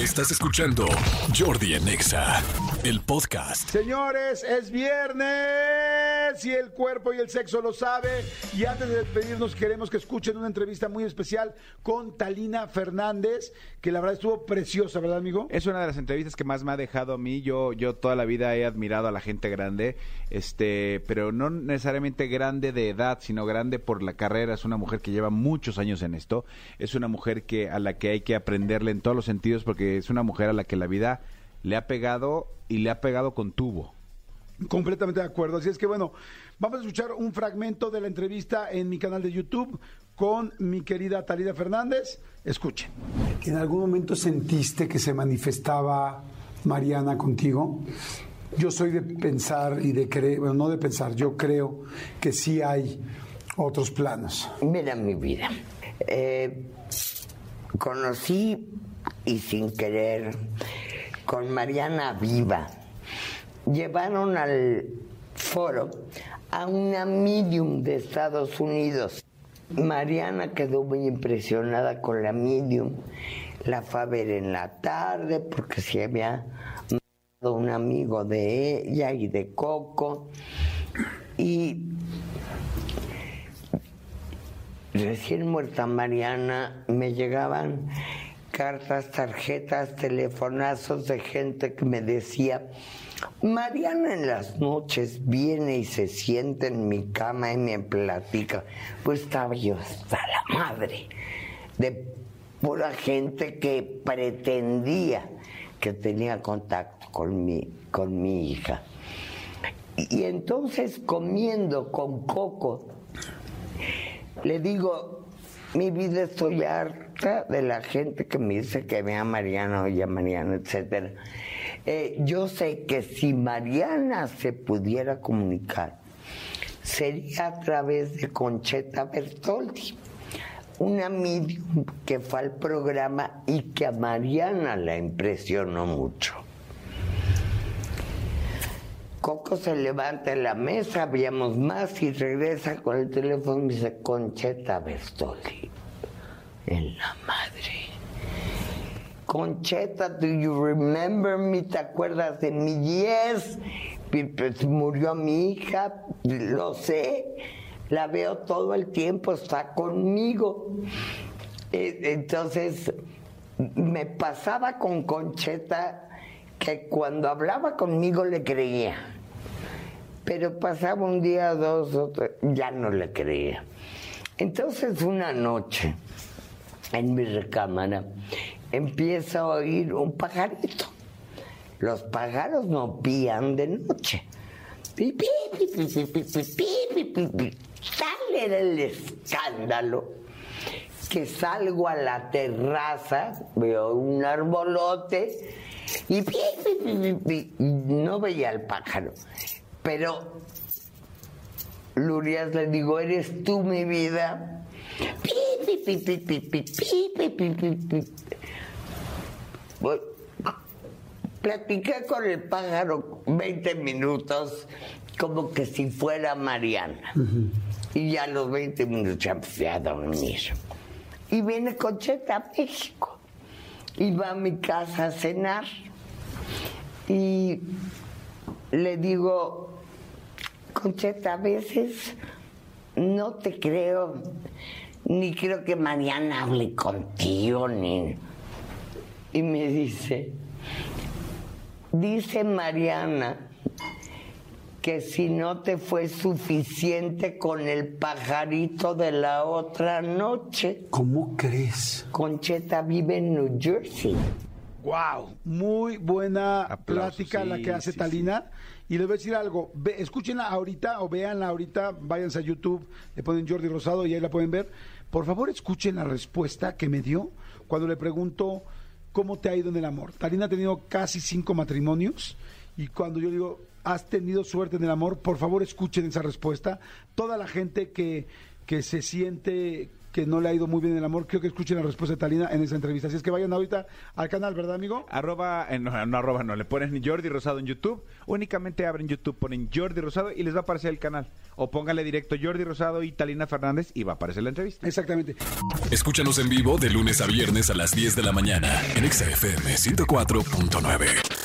Estás escuchando Jordi en Exa, el podcast. Señores, es viernes y el cuerpo y el sexo lo sabe. Y antes de despedirnos, queremos que escuchen una entrevista muy especial con Talina Fernández, que la verdad estuvo preciosa, ¿verdad, amigo? Es una de las entrevistas que más me ha dejado a mí. Yo, yo toda la vida he admirado a la gente grande, este, pero no necesariamente grande de edad, sino grande por la carrera. Es una mujer que lleva muchos años en esto. Es una mujer que a la que hay que aprenderle en todos los sentidos porque es una mujer a la que la vida le ha pegado y le ha pegado con tubo. Completamente de acuerdo. Así es que bueno, vamos a escuchar un fragmento de la entrevista en mi canal de YouTube con mi querida Talida Fernández. Escuchen. ¿En algún momento sentiste que se manifestaba Mariana contigo? Yo soy de pensar y de creer, bueno, no de pensar, yo creo que sí hay otros planos. Mira mi vida. Eh, conocí y sin querer con Mariana Viva. Llevaron al foro a una medium de Estados Unidos. Mariana quedó muy impresionada con la medium. La fue a ver en la tarde porque se había mandado un amigo de ella y de Coco. Y recién muerta Mariana me llegaban cartas, tarjetas, telefonazos de gente que me decía, Mariana en las noches viene y se siente en mi cama y me platica. Pues estaba yo hasta la madre de pura gente que pretendía que tenía contacto con mi, con mi hija. Y entonces comiendo con Coco, le digo, mi vida estoy harta de la gente que me dice que vea a Mariana, oye a Mariana, etc. Eh, yo sé que si Mariana se pudiera comunicar, sería a través de Concheta Bertoldi, una medium que fue al programa y que a Mariana la impresionó mucho. Coco se levanta en la mesa, habíamos más y regresa con el teléfono y dice, Concheta Bertoldi, en la madre. Concheta, do you remember me? ¿Te acuerdas de mi Yes? Pues murió mi hija, lo sé, la veo todo el tiempo, está conmigo. Entonces, me pasaba con Concheta que cuando hablaba conmigo le creía, pero pasaba un día, dos, otro, ya no le creía. Entonces una noche, en mi recámara, empieza a oír un pajarito. Los pájaros no pían de noche. Pi, pi, pi, Sale del escándalo que salgo a la terraza, veo un arbolote y no veía al pájaro. Pero Lurias, le digo, eres tú mi vida. Voy. Platiqué con el pájaro 20 minutos como que si fuera Mariana. Y ya a los 20 minutos ya empecé a dormir. Y viene Concheta a México. Y va a mi casa a cenar. Y le digo, Concheta, a veces no te creo, ni creo que Mariana hable contigo, ni... Y me dice, dice Mariana que si no te fue suficiente con el pajarito de la otra noche, ¿Cómo crees? Concheta vive en New Jersey. Wow, muy buena Aplausos, plática la que hace sí, Talina. Y les voy a decir algo, ve, escúchenla ahorita o véanla ahorita, váyanse a YouTube, le ponen Jordi Rosado y ahí la pueden ver. Por favor, escuchen la respuesta que me dio cuando le pregunto cómo te ha ido en el amor. Talina ha tenido casi cinco matrimonios y cuando yo digo, has tenido suerte en el amor, por favor escuchen esa respuesta. Toda la gente que, que se siente que no le ha ido muy bien el amor, creo que escuchen la respuesta de Talina en esa entrevista. Así es que vayan ahorita al canal, ¿verdad, amigo? Arroba, eh, no, no arroba, no, le ponen Jordi Rosado en YouTube, únicamente abren YouTube, ponen Jordi Rosado y les va a aparecer el canal. O póngale directo Jordi Rosado y Talina Fernández y va a aparecer la entrevista. Exactamente. Escúchanos en vivo de lunes a viernes a las 10 de la mañana en Exa FM 104.9.